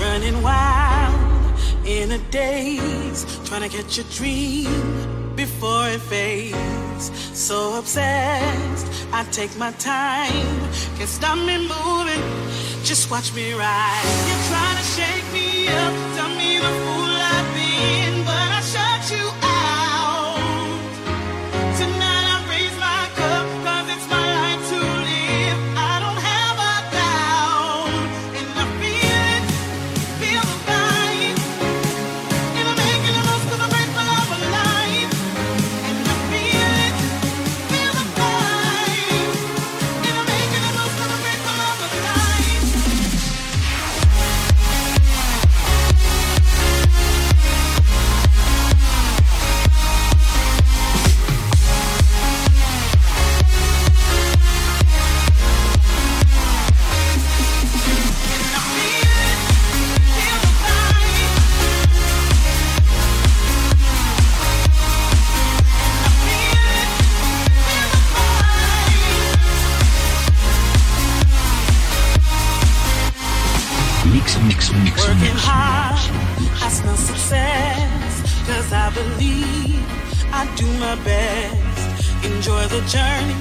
Running wild in a daze, trying to catch a dream before a fades. So obsessed, I take my time, can't stop me moving. Just watch me ride. You're trying to shake me up, my best. Enjoy the journey,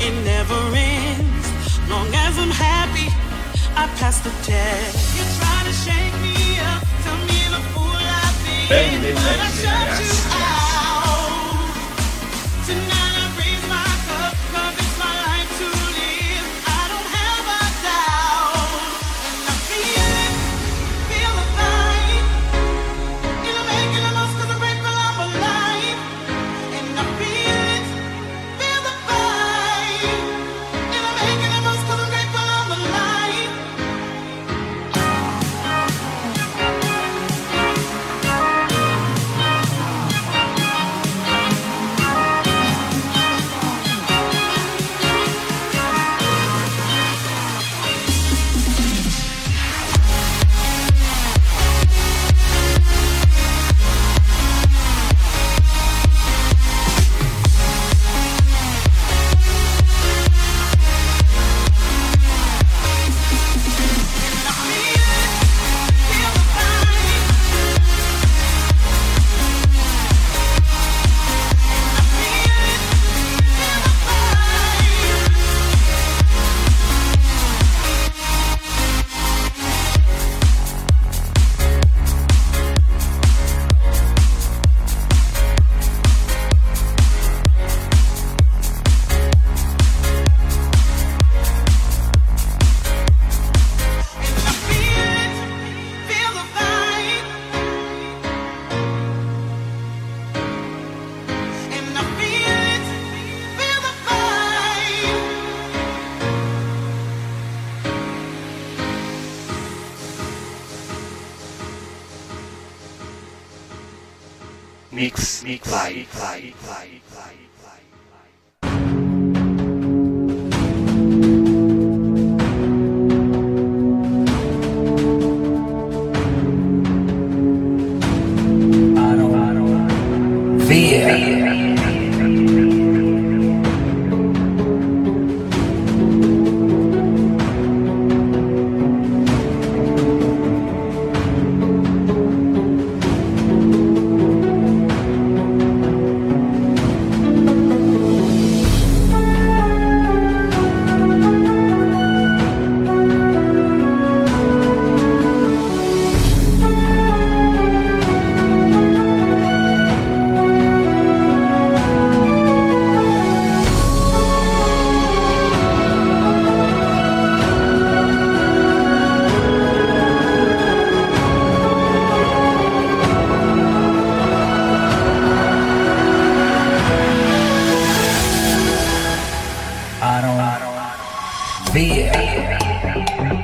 it never ends. Long as I'm happy, I pass the test. You try to shake me up, tell me the fool I've been. But I shut you out. Thank.